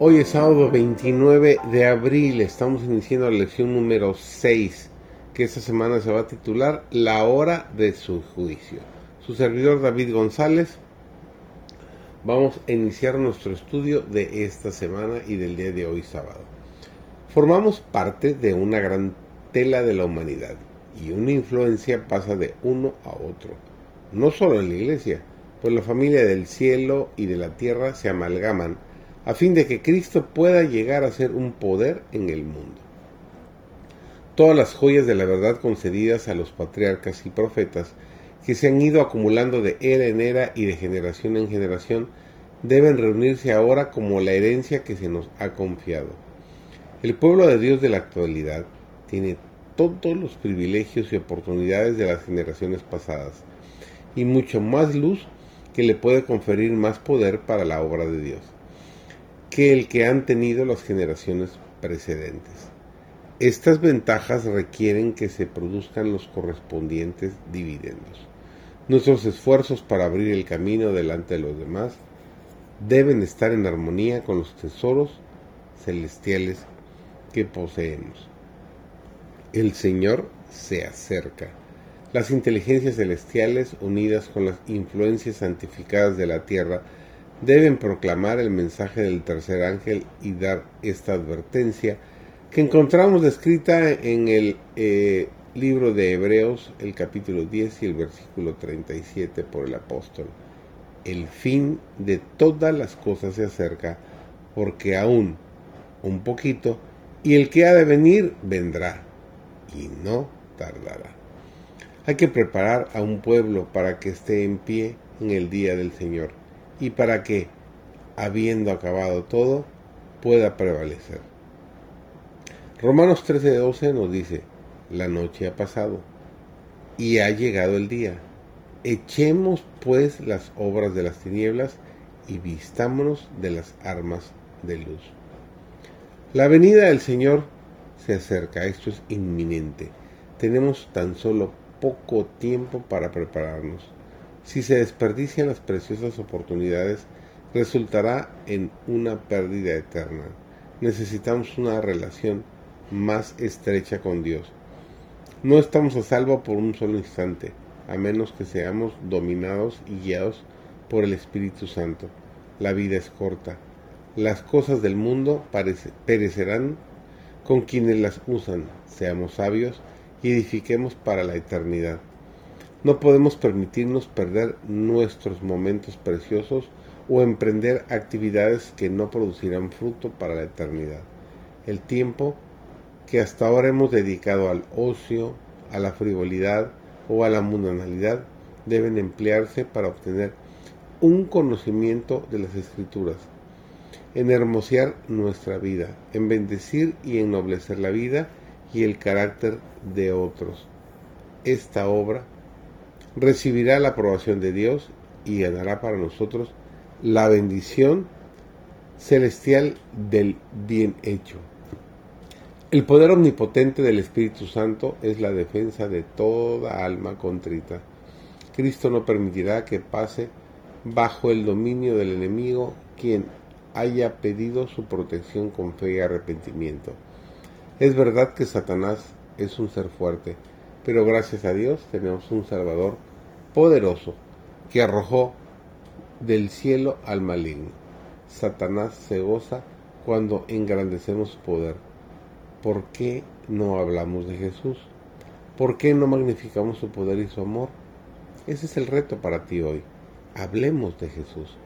Hoy es sábado 29 de abril, estamos iniciando la lección número 6, que esta semana se va a titular La hora de su juicio. Su servidor David González, vamos a iniciar nuestro estudio de esta semana y del día de hoy sábado. Formamos parte de una gran tela de la humanidad y una influencia pasa de uno a otro, no solo en la iglesia, pues la familia del cielo y de la tierra se amalgaman a fin de que Cristo pueda llegar a ser un poder en el mundo. Todas las joyas de la verdad concedidas a los patriarcas y profetas que se han ido acumulando de era en era y de generación en generación deben reunirse ahora como la herencia que se nos ha confiado. El pueblo de Dios de la actualidad tiene todos los privilegios y oportunidades de las generaciones pasadas y mucho más luz que le puede conferir más poder para la obra de Dios que el que han tenido las generaciones precedentes. Estas ventajas requieren que se produzcan los correspondientes dividendos. Nuestros esfuerzos para abrir el camino delante de los demás deben estar en armonía con los tesoros celestiales que poseemos. El Señor se acerca. Las inteligencias celestiales unidas con las influencias santificadas de la tierra deben proclamar el mensaje del tercer ángel y dar esta advertencia que encontramos descrita en el eh, libro de Hebreos, el capítulo 10 y el versículo 37 por el apóstol. El fin de todas las cosas se acerca, porque aún un poquito, y el que ha de venir vendrá, y no tardará. Hay que preparar a un pueblo para que esté en pie en el día del Señor y para que, habiendo acabado todo, pueda prevalecer. Romanos 13:12 nos dice, la noche ha pasado y ha llegado el día. Echemos pues las obras de las tinieblas y vistámonos de las armas de luz. La venida del Señor se acerca, esto es inminente. Tenemos tan solo poco tiempo para prepararnos. Si se desperdician las preciosas oportunidades, resultará en una pérdida eterna. Necesitamos una relación más estrecha con Dios. No estamos a salvo por un solo instante, a menos que seamos dominados y guiados por el Espíritu Santo. La vida es corta. Las cosas del mundo perecerán con quienes las usan. Seamos sabios y edifiquemos para la eternidad. No podemos permitirnos perder nuestros momentos preciosos o emprender actividades que no producirán fruto para la eternidad. El tiempo que hasta ahora hemos dedicado al ocio, a la frivolidad o a la mundanalidad deben emplearse para obtener un conocimiento de las escrituras, en hermosear nuestra vida, en bendecir y ennoblecer la vida y el carácter de otros. Esta obra recibirá la aprobación de Dios y ganará para nosotros la bendición celestial del bien hecho. El poder omnipotente del Espíritu Santo es la defensa de toda alma contrita. Cristo no permitirá que pase bajo el dominio del enemigo quien haya pedido su protección con fe y arrepentimiento. Es verdad que Satanás es un ser fuerte, pero gracias a Dios tenemos un Salvador poderoso que arrojó del cielo al maligno. Satanás se goza cuando engrandecemos su poder. ¿Por qué no hablamos de Jesús? ¿Por qué no magnificamos su poder y su amor? Ese es el reto para ti hoy. Hablemos de Jesús.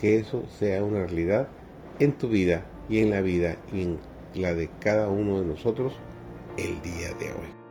Que eso sea una realidad en tu vida y en la vida y en la de cada uno de nosotros el día de hoy.